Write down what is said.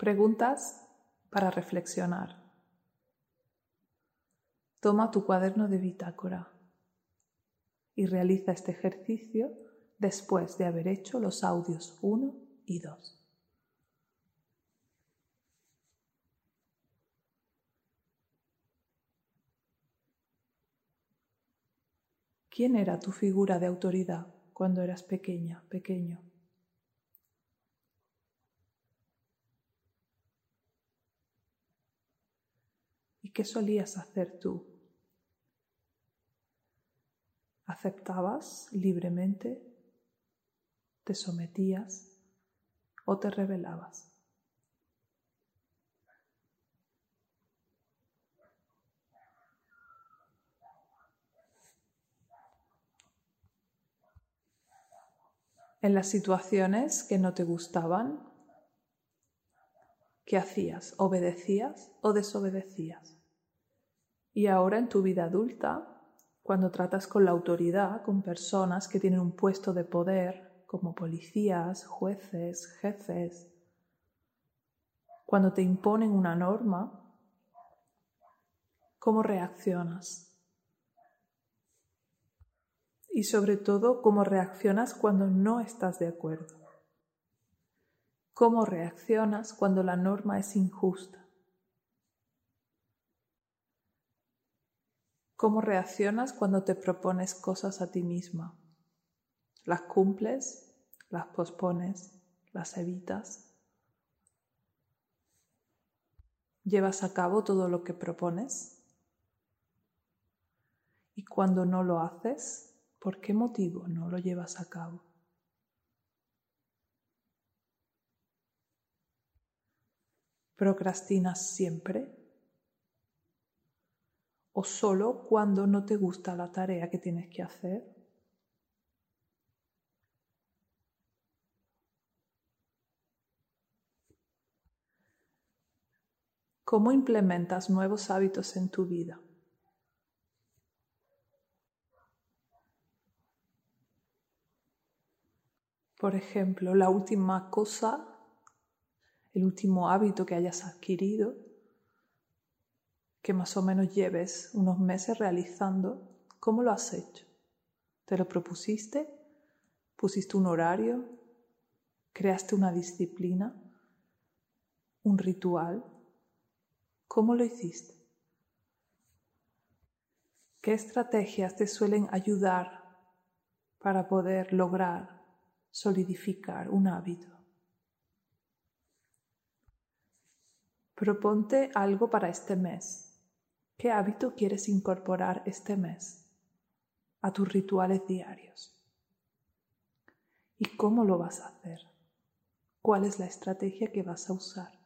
Preguntas para reflexionar. Toma tu cuaderno de bitácora y realiza este ejercicio después de haber hecho los audios 1 y 2. ¿Quién era tu figura de autoridad cuando eras pequeña, pequeño? ¿Y qué solías hacer tú? ¿Aceptabas libremente? ¿Te sometías o te rebelabas? En las situaciones que no te gustaban, ¿qué hacías? ¿Obedecías o desobedecías? Y ahora en tu vida adulta, cuando tratas con la autoridad, con personas que tienen un puesto de poder, como policías, jueces, jefes, cuando te imponen una norma, ¿cómo reaccionas? Y sobre todo, ¿cómo reaccionas cuando no estás de acuerdo? ¿Cómo reaccionas cuando la norma es injusta? ¿Cómo reaccionas cuando te propones cosas a ti misma? ¿Las cumples? ¿Las pospones? ¿Las evitas? ¿Llevas a cabo todo lo que propones? ¿Y cuando no lo haces, por qué motivo no lo llevas a cabo? ¿Procrastinas siempre? O solo cuando no te gusta la tarea que tienes que hacer. ¿Cómo implementas nuevos hábitos en tu vida? Por ejemplo, la última cosa, el último hábito que hayas adquirido que más o menos lleves unos meses realizando, ¿cómo lo has hecho? ¿Te lo propusiste? ¿Pusiste un horario? ¿Creaste una disciplina? ¿Un ritual? ¿Cómo lo hiciste? ¿Qué estrategias te suelen ayudar para poder lograr solidificar un hábito? Proponte algo para este mes ¿Qué hábito quieres incorporar este mes a tus rituales diarios? ¿Y cómo lo vas a hacer? ¿Cuál es la estrategia que vas a usar?